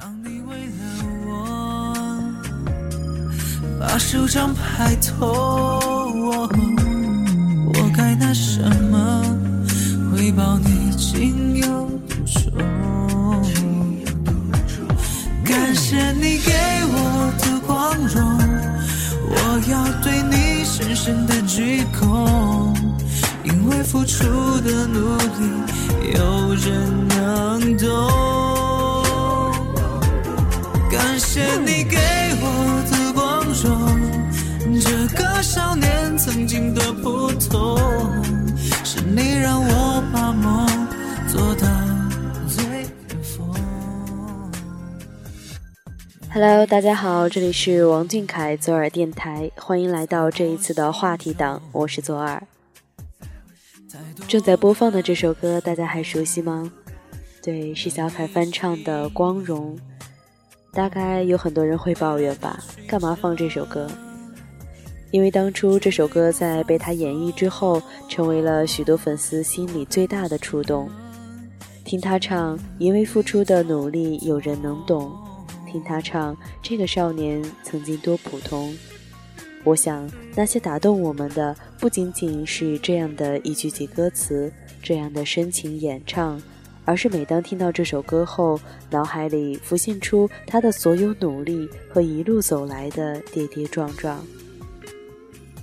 当你为了我把手掌拍痛，我该拿什么回报你情有独钟？感谢你给我的光荣，我要对你深深的鞠躬，因为付出的努力，有人能懂。感谢你给我的光荣，这个少年曾经的普通，是你让我把梦做到最巅峰。Hello，大家好，这里是王俊凯左耳电台，欢迎来到这一次的话题档，我是左耳。正在播放的这首歌，大家还熟悉吗？对，是小凯翻唱的《光荣》。大概有很多人会抱怨吧，干嘛放这首歌？因为当初这首歌在被他演绎之后，成为了许多粉丝心里最大的触动。听他唱《因为付出的努力，有人能懂》。听他唱《这个少年曾经多普通》，我想那些打动我们的不仅仅是这样的一句句歌词，这样的深情演唱，而是每当听到这首歌后，脑海里浮现出他的所有努力和一路走来的跌跌撞撞。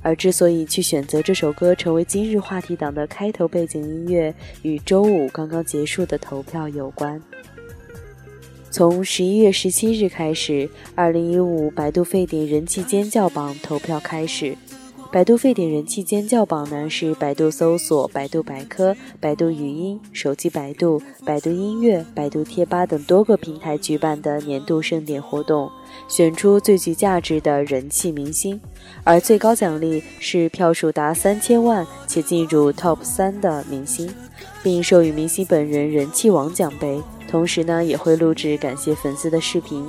而之所以去选择这首歌成为今日话题档的开头背景音乐，与周五刚刚结束的投票有关。从十一月十七日开始，二零一五百度沸点人气尖叫榜投票开始。百度沸点人气尖叫榜呢，是百度搜索、百度百科、百度语音、手机百度、百度音乐、百度贴吧等多个平台举办的年度盛典活动，选出最具价值的人气明星，而最高奖励是票数达三千万且进入 TOP 三的明星，并授予明星本人人气王奖杯。同时呢，也会录制感谢粉丝的视频。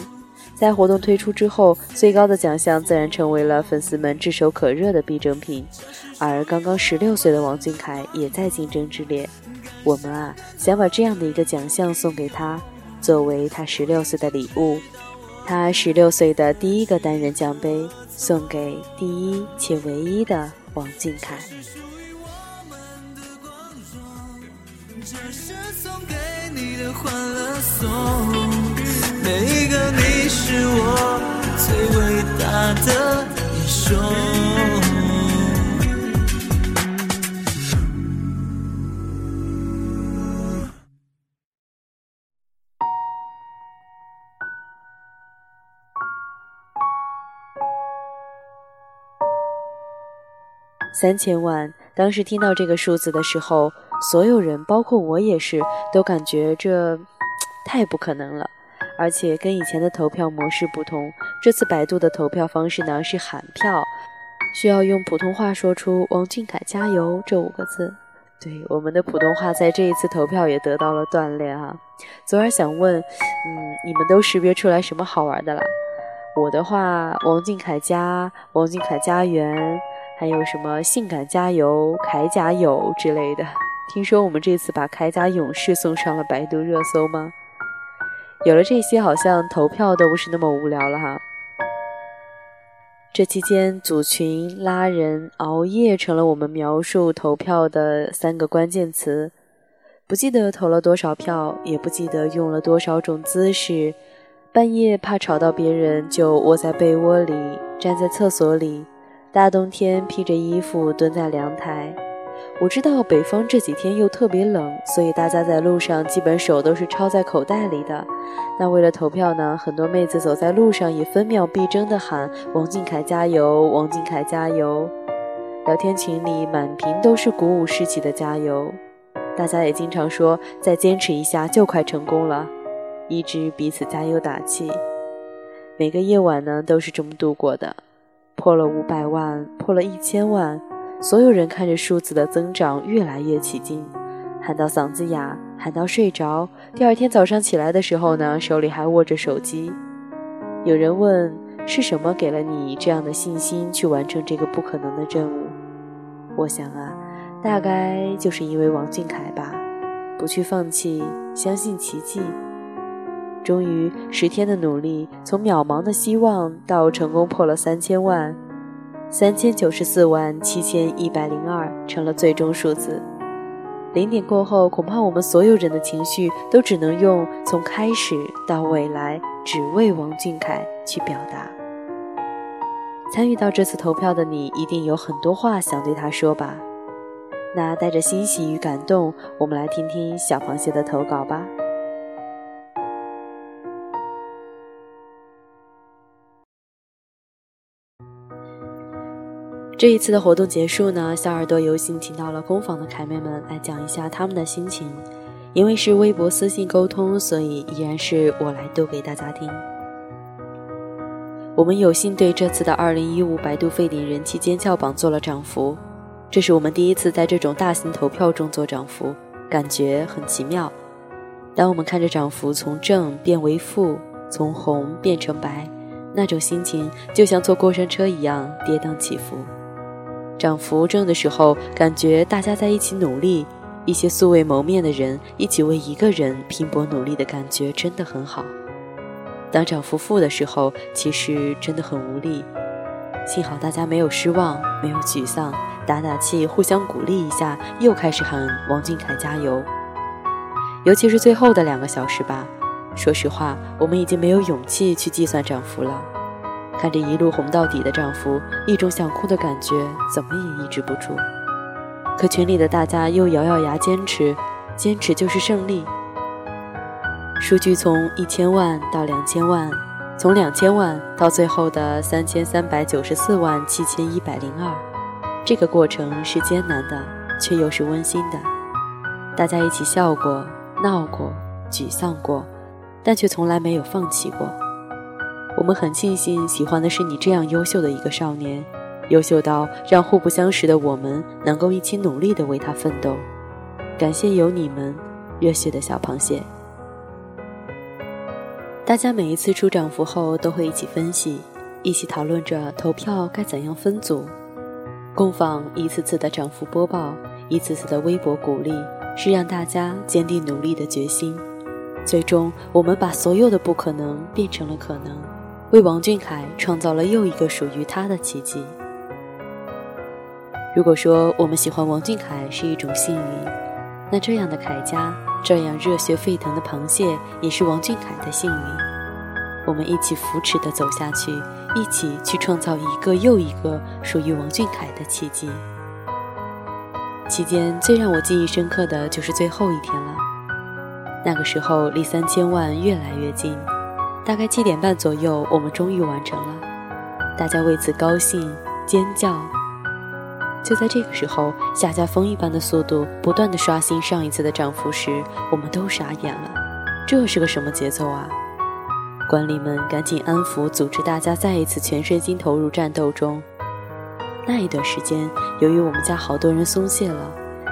在活动推出之后，最高的奖项自然成为了粉丝们炙手可热的必争品。而刚刚十六岁的王俊凯也在竞争之列。我们啊，想把这样的一个奖项送给他，作为他十六岁的礼物。他十六岁的第一个单人奖杯，送给第一且唯一的王俊凯。这是送给你的欢乐颂，每一个你是我最伟大的英雄。三千万，当时听到这个数字的时候，所有人，包括我也是，都感觉这太不可能了。而且跟以前的投票模式不同，这次百度的投票方式呢是喊票，需要用普通话说出“王俊凯加油”这五个字。对，我们的普通话在这一次投票也得到了锻炼啊。昨儿想问，嗯，你们都识别出来什么好玩的啦？我的话，王俊凯加王俊凯家园。还有什么性感加油、铠甲友之类的？听说我们这次把铠甲勇士送上了百度热搜吗？有了这些，好像投票都不是那么无聊了哈。这期间，组群、拉人、熬夜成了我们描述投票的三个关键词。不记得投了多少票，也不记得用了多少种姿势。半夜怕吵到别人，就窝在被窝里，站在厕所里。大冬天披着衣服蹲在阳台，我知道北方这几天又特别冷，所以大家在路上基本手都是抄在口袋里的。那为了投票呢，很多妹子走在路上也分秒必争地喊“王俊凯加油，王俊凯加油”。聊天群里满屏都是鼓舞士气的加油，大家也经常说再坚持一下就快成功了，一直彼此加油打气。每个夜晚呢都是这么度过的。破了五百万，破了一千万，所有人看着数字的增长越来越起劲，喊到嗓子哑，喊到睡着。第二天早上起来的时候呢，手里还握着手机。有人问：是什么给了你这样的信心去完成这个不可能的任务？我想啊，大概就是因为王俊凯吧，不去放弃，相信奇迹。终于十天的努力，从渺茫的希望到成功破了三千万，三千九十四万七千一百零二成了最终数字。零点过后，恐怕我们所有人的情绪都只能用从开始到未来，只为王俊凯去表达。参与到这次投票的你，一定有很多话想对他说吧？那带着欣喜与感动，我们来听听小螃蟹的投稿吧。这一次的活动结束呢，小耳朵有幸请到了工坊的凯妹们来讲一下他们的心情。因为是微博私信沟通，所以依然是我来读给大家听。我们有幸对这次的2015百度沸点人气尖叫榜做了涨幅，这是我们第一次在这种大型投票中做涨幅，感觉很奇妙。当我们看着涨幅从正变为负，从红变成白，那种心情就像坐过山车一样跌宕起伏。涨幅正的时候，感觉大家在一起努力，一些素未谋面的人一起为一个人拼搏努力的感觉真的很好。当涨幅负的时候，其实真的很无力。幸好大家没有失望，没有沮丧，打打气，互相鼓励一下，又开始喊王俊凯加油。尤其是最后的两个小时吧，说实话，我们已经没有勇气去计算涨幅了。看着一路红到底的涨幅，一种想哭的感觉怎么也抑制不住。可群里的大家又咬咬牙坚持，坚持就是胜利。数据从一千万到两千万，从两千万到最后的三千三百九十四万七千一百零二，这个过程是艰难的，却又是温馨的。大家一起笑过、闹过、沮丧过，但却从来没有放弃过。我们很庆幸喜欢的是你这样优秀的一个少年，优秀到让互不相识的我们能够一起努力的为他奋斗。感谢有你们，热血的小螃蟹。大家每一次出涨幅后都会一起分析，一起讨论着投票该怎样分组。共访一次次的涨幅播报，一次次的微博鼓励，是让大家坚定努力的决心。最终，我们把所有的不可能变成了可能。为王俊凯创造了又一个属于他的奇迹。如果说我们喜欢王俊凯是一种幸运，那这样的凯家，这样热血沸腾的螃蟹，也是王俊凯的幸运。我们一起扶持的走下去，一起去创造一个又一个属于王俊凯的奇迹。期间最让我记忆深刻的就是最后一天了，那个时候离三千万越来越近。大概七点半左右，我们终于完成了，大家为此高兴尖叫。就在这个时候，下架风一般的速度不断的刷新上一次的涨幅时，我们都傻眼了，这是个什么节奏啊？管理们赶紧安抚，组织大家再一次全身心投入战斗中。那一段时间，由于我们家好多人松懈了，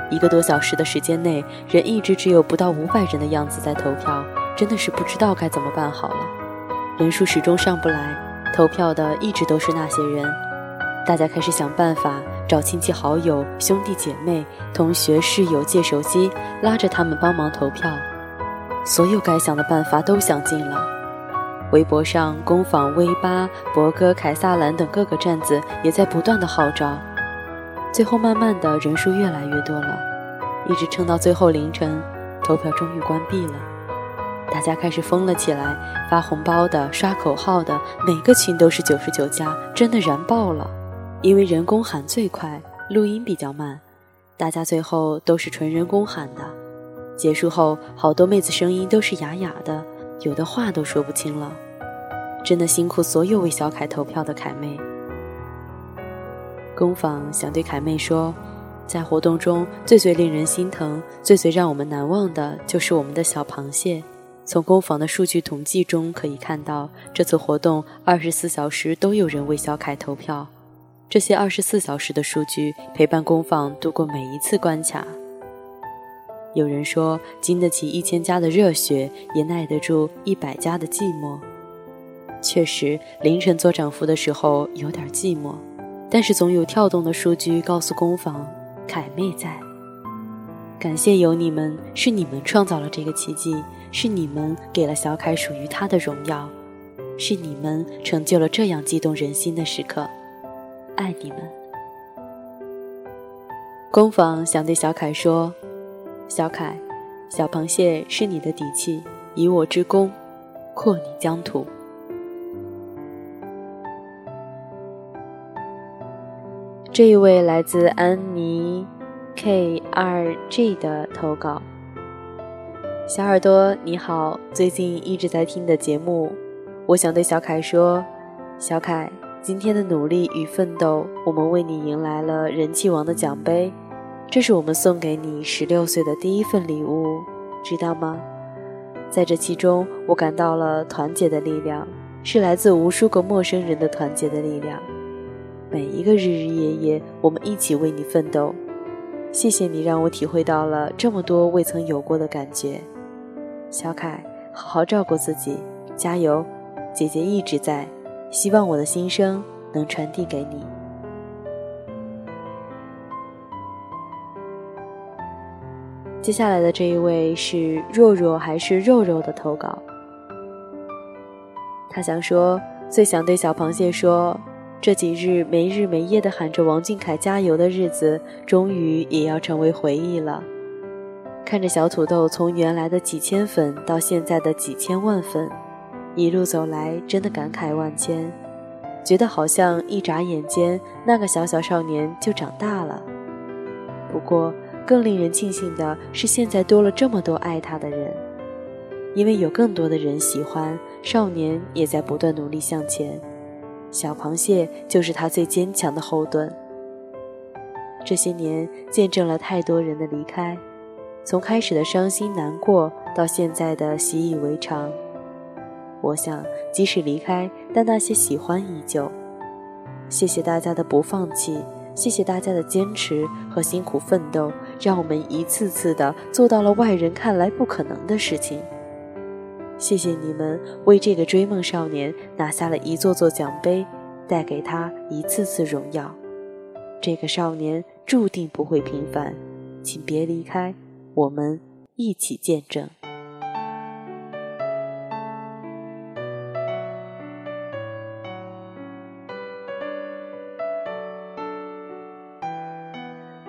一个多小时的时间内，人一直只有不到五百人的样子在投票，真的是不知道该怎么办好了。人数始终上不来，投票的一直都是那些人。大家开始想办法找亲戚好友、兄弟姐妹、同学室友借手机，拉着他们帮忙投票。所有该想的办法都想尽了。微博上、工坊、微八、博哥、凯撒兰等各个站子也在不断的号召。最后，慢慢的人数越来越多了，一直撑到最后凌晨，投票终于关闭了。大家开始疯了起来，发红包的、刷口号的，每个群都是九十九加，真的燃爆了。因为人工喊最快，录音比较慢，大家最后都是纯人工喊的。结束后，好多妹子声音都是哑哑的，有的话都说不清了。真的辛苦所有为小凯投票的凯妹。工坊想对凯妹说，在活动中最最令人心疼、最最让我们难忘的，就是我们的小螃蟹。从工坊的数据统计中可以看到，这次活动二十四小时都有人为小凯投票。这些二十四小时的数据陪伴工坊度过每一次关卡。有人说，经得起一千家的热血，也耐得住一百家的寂寞。确实，凌晨做涨幅的时候有点寂寞，但是总有跳动的数据告诉工坊，凯妹在。感谢有你们，是你们创造了这个奇迹，是你们给了小凯属于他的荣耀，是你们成就了这样激动人心的时刻，爱你们。工坊想对小凯说：“小凯，小螃蟹是你的底气，以我之功，扩你疆土。”这一位来自安妮 K 二 G 的投稿，小耳朵你好，最近一直在听的节目，我想对小凯说，小凯，今天的努力与奋斗，我们为你迎来了人气王的奖杯，这是我们送给你十六岁的第一份礼物，知道吗？在这其中，我感到了团结的力量，是来自无数个陌生人的团结的力量。每一个日日夜夜，我们一起为你奋斗。谢谢你让我体会到了这么多未曾有过的感觉。小凯，好好照顾自己，加油！姐姐一直在，希望我的心声能传递给你。接下来的这一位是若若还是肉肉的投稿。他想说，最想对小螃蟹说。这几日没日没夜的喊着王俊凯加油的日子，终于也要成为回忆了。看着小土豆从原来的几千粉到现在的几千万粉，一路走来，真的感慨万千，觉得好像一眨眼间，那个小小少年就长大了。不过，更令人庆幸的是，现在多了这么多爱他的人，因为有更多的人喜欢少年，也在不断努力向前。小螃蟹就是他最坚强的后盾。这些年见证了太多人的离开，从开始的伤心难过到现在的习以为常。我想，即使离开，但那些喜欢依旧。谢谢大家的不放弃，谢谢大家的坚持和辛苦奋斗，让我们一次次的做到了外人看来不可能的事情。谢谢你们为这个追梦少年拿下了一座座奖杯，带给他一次次荣耀。这个少年注定不会平凡，请别离开，我们一起见证。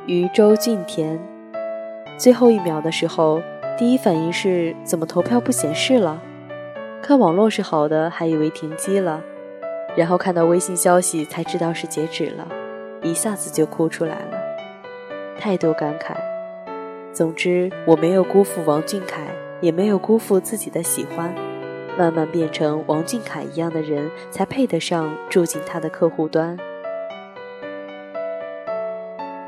渔舟俊田，最后一秒的时候。第一反应是怎么投票不显示了？看网络是好的，还以为停机了，然后看到微信消息才知道是截止了，一下子就哭出来了，太多感慨。总之，我没有辜负王俊凯，也没有辜负自己的喜欢，慢慢变成王俊凯一样的人，才配得上住进他的客户端。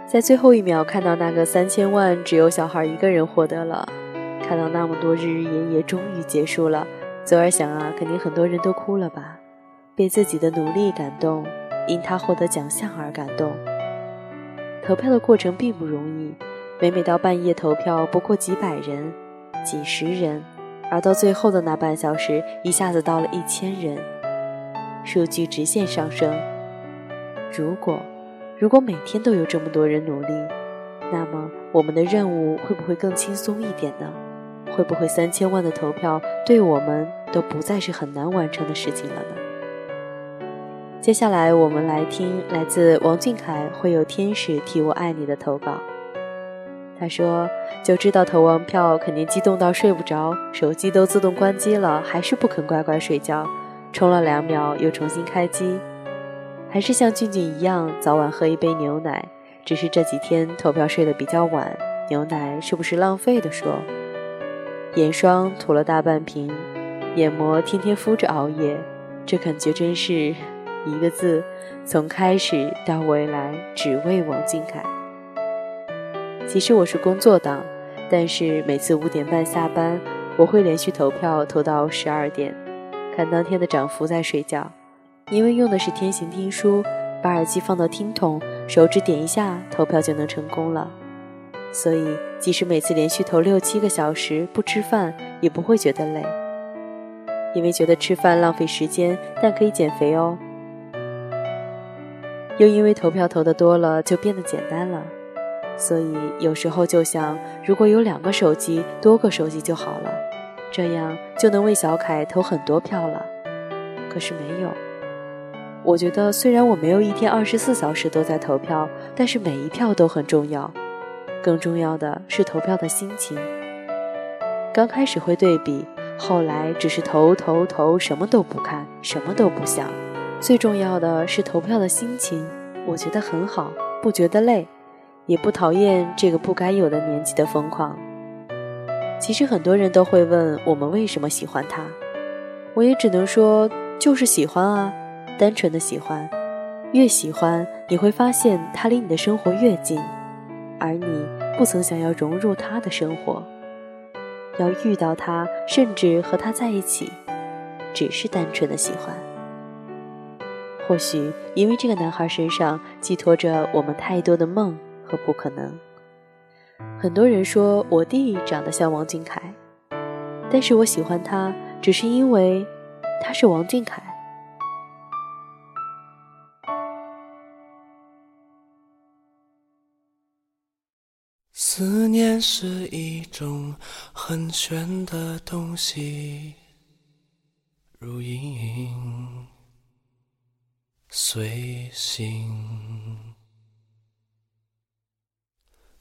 在最后一秒看到那个三千万，只有小孩一个人获得了。看到那么多日日夜夜终于结束了，左耳想啊，肯定很多人都哭了吧？被自己的努力感动，因他获得奖项而感动。投票的过程并不容易，每每到半夜投票不过几百人、几十人，而到最后的那半小时，一下子到了一千人，数据直线上升。如果，如果每天都有这么多人努力，那么我们的任务会不会更轻松一点呢？会不会三千万的投票对我们都不再是很难完成的事情了呢？接下来我们来听来自王俊凯会有天使替我爱你的投稿。他说：“就知道投完票肯定激动到睡不着，手机都自动关机了，还是不肯乖乖睡觉。充了两秒又重新开机，还是像俊俊一样早晚喝一杯牛奶。只是这几天投票睡得比较晚，牛奶是不是浪费的说？”眼霜涂了大半瓶，眼膜天天敷着熬夜，这感觉真是 一个字：从开始到未来，只为王俊凯。其实我是工作党，但是每次五点半下班，我会连续投票投到十二点，看当天的涨幅再睡觉。因为用的是天行听书，把耳机放到听筒，手指点一下，投票就能成功了。所以，即使每次连续投六七个小时不吃饭，也不会觉得累，因为觉得吃饭浪费时间，但可以减肥哦。又因为投票投的多了，就变得简单了。所以有时候就想，如果有两个手机，多个手机就好了，这样就能为小凯投很多票了。可是没有。我觉得虽然我没有一天二十四小时都在投票，但是每一票都很重要。更重要的是投票的心情。刚开始会对比，后来只是投投投，什么都不看，什么都不想。最重要的是投票的心情，我觉得很好，不觉得累，也不讨厌这个不该有的年纪的疯狂。其实很多人都会问我们为什么喜欢他，我也只能说就是喜欢啊。单纯的喜欢，越喜欢你会发现他离你的生活越近，而你不曾想要融入他的生活，要遇到他，甚至和他在一起，只是单纯的喜欢。或许因为这个男孩身上寄托着我们太多的梦和不可能。很多人说我弟长得像王俊凯，但是我喜欢他，只是因为他是王俊凯。思念是一种很玄的东西，如影随形，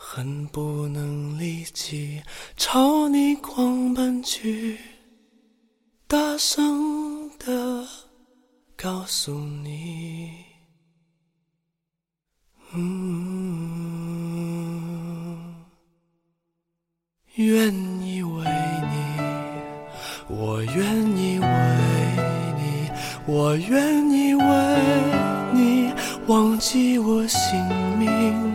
恨不能立即朝你狂奔去，大声的告诉你。嗯，愿意为你，我愿意为你，我愿意为你忘记我姓名，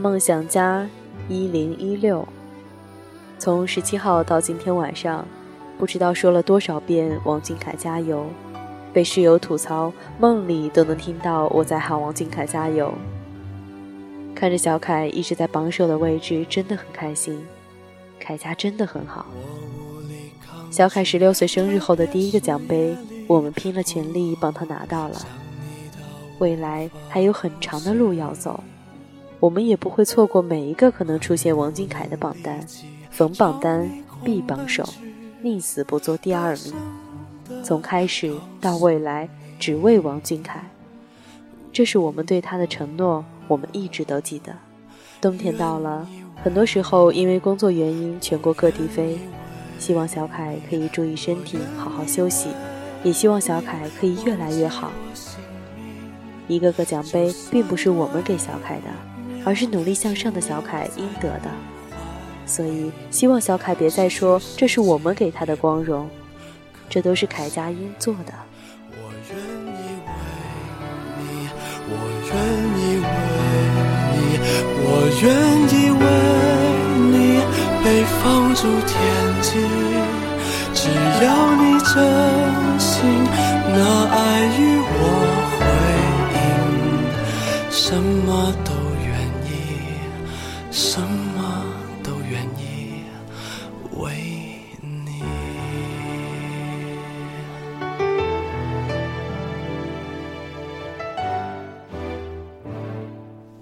梦想家，一零一六。从十七号到今天晚上，不知道说了多少遍“王俊凯加油”，被室友吐槽，梦里都能听到我在喊王俊凯加油。看着小凯一直在榜首的位置，真的很开心。凯家真的很好。小凯十六岁生日后的第一个奖杯，我们拼了全力帮他拿到了。未来还有很长的路要走。我们也不会错过每一个可能出现王俊凯的榜单，逢榜单必榜首，宁死不做第二名。从开始到未来，只为王俊凯，这是我们对他的承诺，我们一直都记得。冬天到了，很多时候因为工作原因全国各地飞，希望小凯可以注意身体，好好休息，也希望小凯可以越来越好。一个个奖杯并不是我们给小凯的。而是努力向上的小凯应得的，所以希望小凯别再说这是我们给他的光荣，这都是凯家应做的。我愿意为你，我愿意为你，我愿意为你被放逐天际，只要你真心拿爱与我回应，什么都。什么都愿意为你，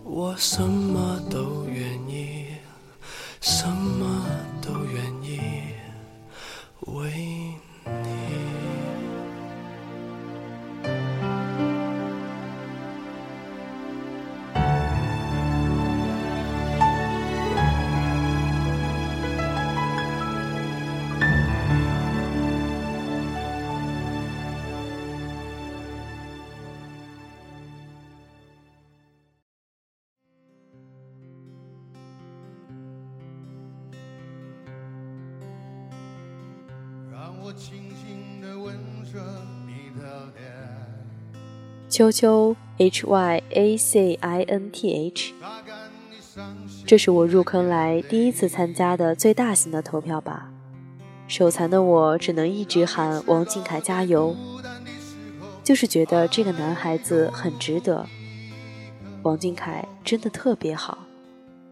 我什秋秋 H Y A C I N T H，这是我入坑来第一次参加的最大型的投票吧。手残的我只能一直喊王俊凯加油，就是觉得这个男孩子很值得。王俊凯真的特别好，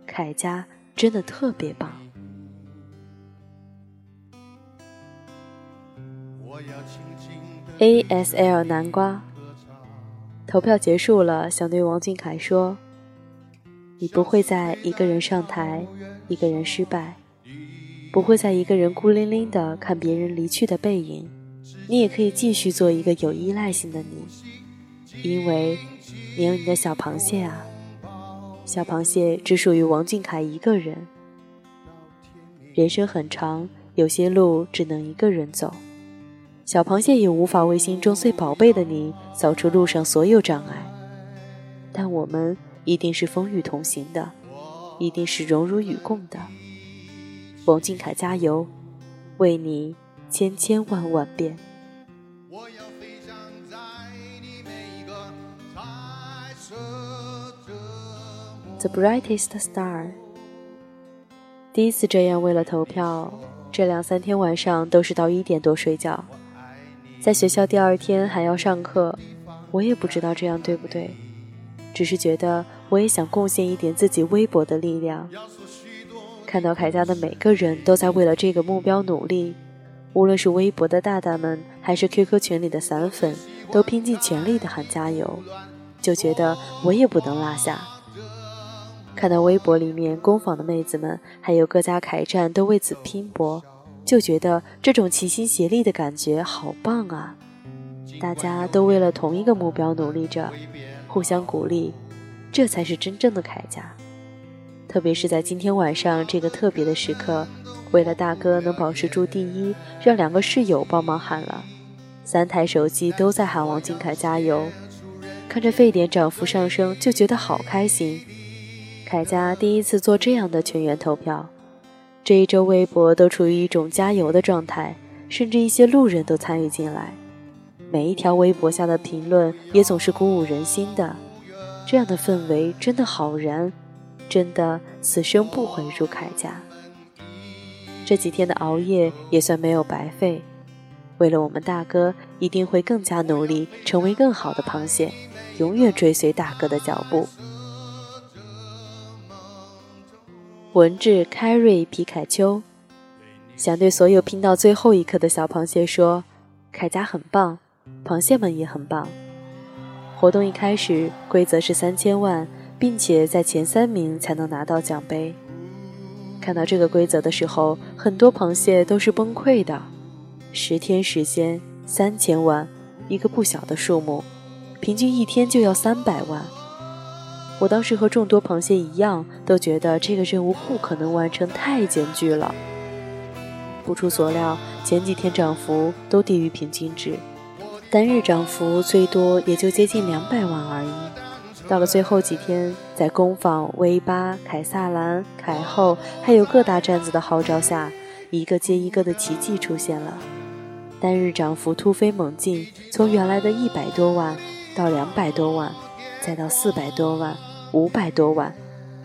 凯家真的特别棒。A S L 南瓜。投票结束了，想对王俊凯说：“你不会再一个人上台，一个人失败，不会再一个人孤零零的看别人离去的背影。你也可以继续做一个有依赖性的你，因为你有你的小螃蟹啊。小螃蟹只属于王俊凯一个人。人生很长，有些路只能一个人走。”小螃蟹也无法为心中最宝贝的你扫除路上所有障碍，但我们一定是风雨同行的，一定是荣辱与共的。王俊凯加油，为你千千万万遍。The brightest star。第一次这样为了投票，这两三天晚上都是到一点多睡觉。在学校第二天还要上课，我也不知道这样对不对，只是觉得我也想贡献一点自己微薄的力量。看到凯家的每个人都在为了这个目标努力，无论是微博的大大们，还是 QQ 群里的散粉，都拼尽全力的喊加油，就觉得我也不能落下。看到微博里面工坊的妹子们，还有各家凯站都为此拼搏。就觉得这种齐心协力的感觉好棒啊！大家都为了同一个目标努力着，互相鼓励，这才是真正的铠甲。特别是在今天晚上这个特别的时刻，为了大哥能保持住第一，让两个室友帮忙喊了，三台手机都在喊王俊凯加油。看着沸点涨幅上升，就觉得好开心。凯家第一次做这样的全员投票。这一周，微博都处于一种加油的状态，甚至一些路人都参与进来。每一条微博下的评论也总是鼓舞人心的。这样的氛围真的好燃，真的此生不悔入铠甲。这几天的熬夜也算没有白费。为了我们大哥，一定会更加努力，成为更好的螃蟹，永远追随大哥的脚步。文志凯瑞皮卡丘，想对所有拼到最后一刻的小螃蟹说：凯家很棒，螃蟹们也很棒。活动一开始，规则是三千万，并且在前三名才能拿到奖杯。看到这个规则的时候，很多螃蟹都是崩溃的。十天时间，三千万，一个不小的数目，平均一天就要三百万。我当时和众多螃蟹一样，都觉得这个任务不可能完成，太艰巨了。不出所料，前几天涨幅都低于平均值，单日涨幅最多也就接近两百万而已。到了最后几天，在工坊、威巴、凯撒兰、凯后，还有各大站子的号召下，一个接一个的奇迹出现了，单日涨幅突飞猛进，从原来的一百多万到两百多万。再到四百多万、五百多万，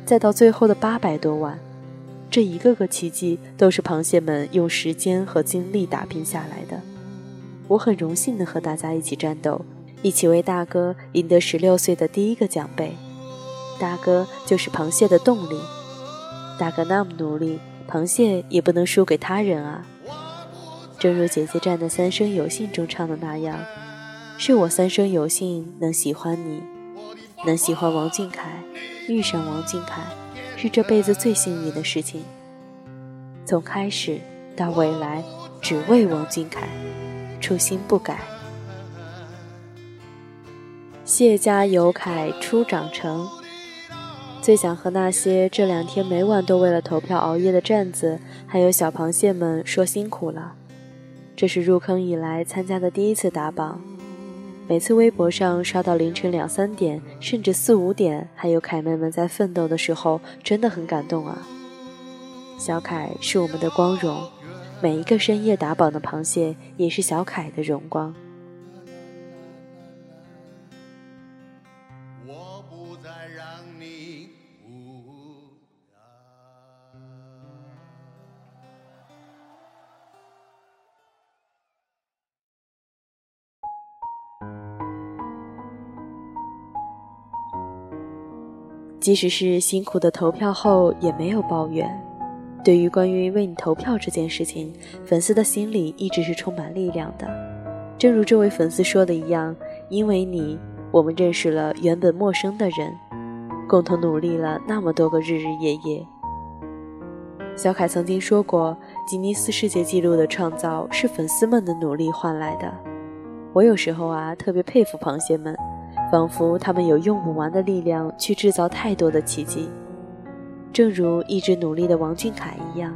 再到最后的八百多万，这一个个奇迹都是螃蟹们用时间和精力打拼下来的。我很荣幸能和大家一起战斗，一起为大哥赢得十六岁的第一个奖杯。大哥就是螃蟹的动力，大哥那么努力，螃蟹也不能输给他人啊。正如姐姐站的《三生有幸》中唱的那样，是我三生有幸能喜欢你。能喜欢王俊凯，遇上王俊凯，是这辈子最幸运的事情。从开始到未来，只为王俊凯，初心不改。谢家有凯初长成，最想和那些这两天每晚都为了投票熬夜的站子，还有小螃蟹们说辛苦了。这是入坑以来参加的第一次打榜。每次微博上刷到凌晨两三点，甚至四五点，还有凯妹们在奋斗的时候，真的很感动啊！小凯是我们的光荣，每一个深夜打榜的螃蟹也是小凯的荣光。即使是辛苦的投票后，也没有抱怨。对于关于为你投票这件事情，粉丝的心里一直是充满力量的。正如这位粉丝说的一样，因为你，我们认识了原本陌生的人，共同努力了那么多个日日夜夜。小凯曾经说过，吉尼斯世界纪录的创造是粉丝们的努力换来的。我有时候啊，特别佩服螃蟹们。仿佛他们有用不完的力量去制造太多的奇迹，正如一直努力的王俊凯一样。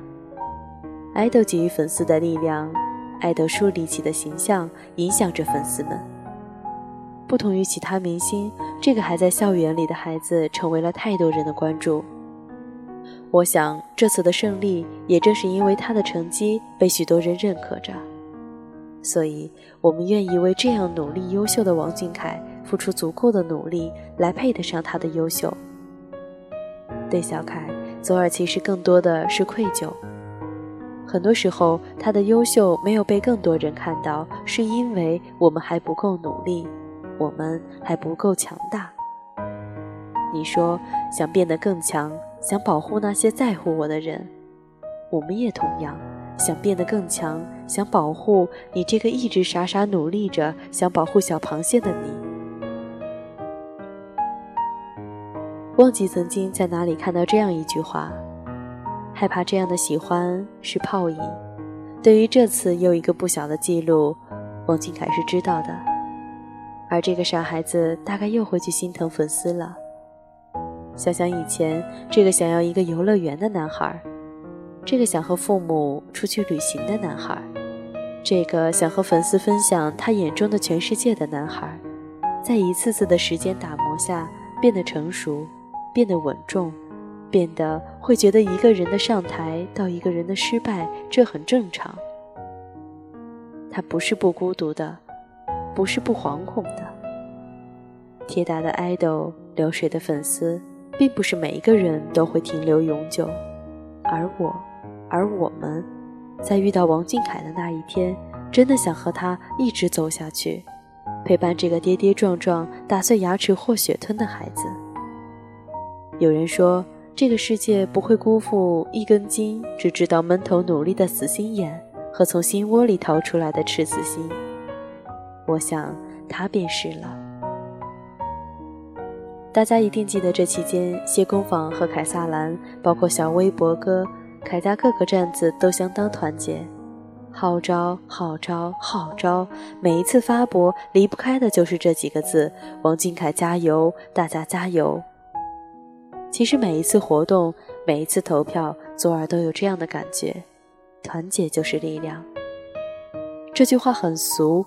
爱豆给予粉丝的力量，爱豆树立起的形象影响着粉丝们。不同于其他明星，这个还在校园里的孩子成为了太多人的关注。我想这次的胜利也正是因为他的成绩被许多人认可着，所以我们愿意为这样努力优秀的王俊凯。付出足够的努力来配得上他的优秀。对小凯，左耳其实更多的是愧疚。很多时候，他的优秀没有被更多人看到，是因为我们还不够努力，我们还不够强大。你说想变得更强，想保护那些在乎我的人，我们也同样想变得更强，想保护你这个一直傻傻努力着想保护小螃蟹的你。忘记曾经在哪里看到这样一句话：害怕这样的喜欢是泡影。对于这次又一个不小的记录，王俊凯是知道的，而这个傻孩子大概又会去心疼粉丝了。想想以前这个想要一个游乐园的男孩，这个想和父母出去旅行的男孩，这个想和粉丝分享他眼中的全世界的男孩，在一次次的时间打磨下变得成熟。变得稳重，变得会觉得一个人的上台到一个人的失败，这很正常。他不是不孤独的，不是不惶恐的。铁打的爱豆，流水的粉丝，并不是每一个人都会停留永久。而我，而我们，在遇到王俊凯的那一天，真的想和他一直走下去，陪伴这个跌跌撞撞、打碎牙齿或血吞的孩子。有人说，这个世界不会辜负一根筋、只知道闷头努力的死心眼和从心窝里掏出来的赤子心。我想，他便是了。大家一定记得这期间，谢公坊和凯撒兰，包括小微博哥、凯家各个站子都相当团结，号召、号召、号召，每一次发博离不开的就是这几个字：王俊凯加油，大家加油。其实每一次活动，每一次投票，左耳都有这样的感觉：团结就是力量。这句话很俗，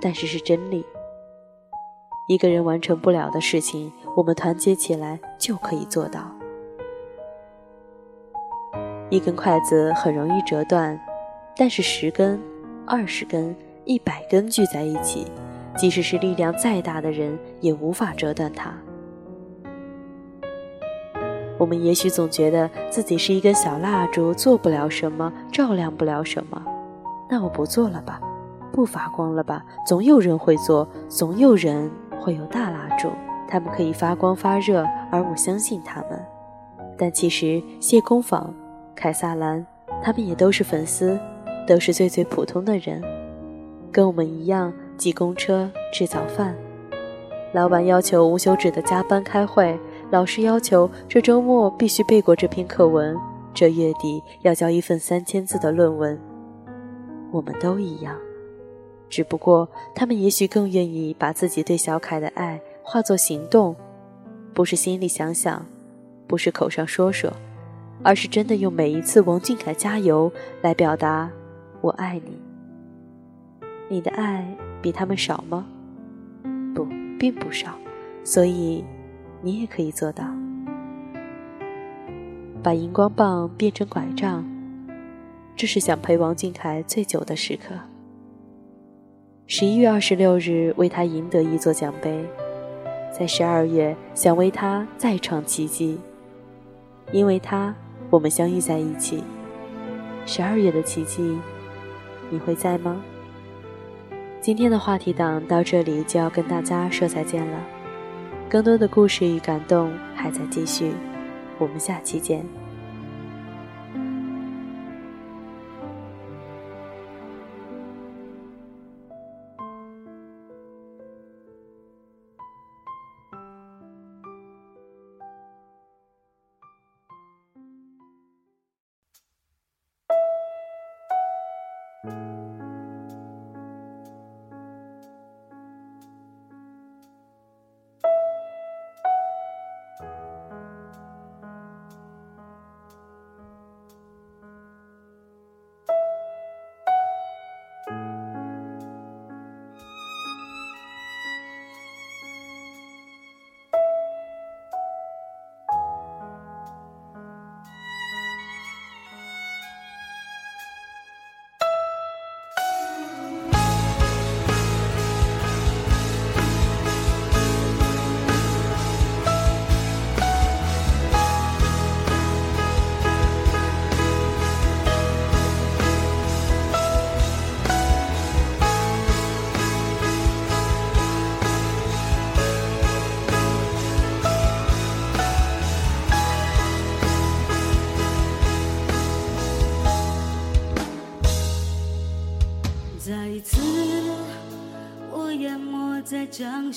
但是是真理。一个人完成不了的事情，我们团结起来就可以做到。一根筷子很容易折断，但是十根、二十根、一百根聚在一起，即使是力量再大的人，也无法折断它。我们也许总觉得自己是一根小蜡烛，做不了什么，照亮不了什么。那我不做了吧，不发光了吧？总有人会做，总有人会有大蜡烛，他们可以发光发热，而我相信他们。但其实谢工坊、凯撒兰，他们也都是粉丝，都是最最普通的人，跟我们一样挤公车、吃早饭。老板要求无休止的加班开会。老师要求这周末必须背过这篇课文，这月底要交一份三千字的论文。我们都一样，只不过他们也许更愿意把自己对小凯的爱化作行动，不是心里想想，不是口上说说，而是真的用每一次王俊凯加油来表达我爱你。你的爱比他们少吗？不，并不少，所以。你也可以做到，把荧光棒变成拐杖，这是想陪王俊凯最久的时刻。十一月二十六日为他赢得一座奖杯，在十二月想为他再创奇迹，因为他我们相遇在一起。十二月的奇迹，你会在吗？今天的话题档到这里就要跟大家说再见了，更多的故事与感动还在继续，我们下期见。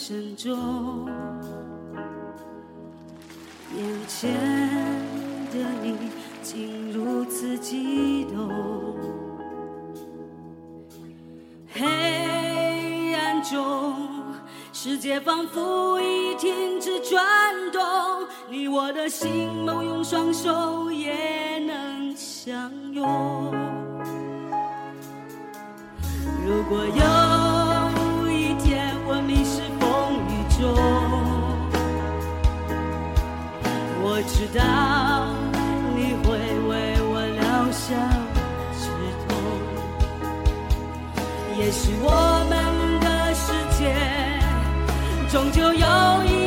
声中，眼前的你竟如此激动。黑暗中，世界仿佛已停止转动，你我的心梦用双手也能相拥。如果有。知道你会为我疗伤止痛，也许我们的世界终究有一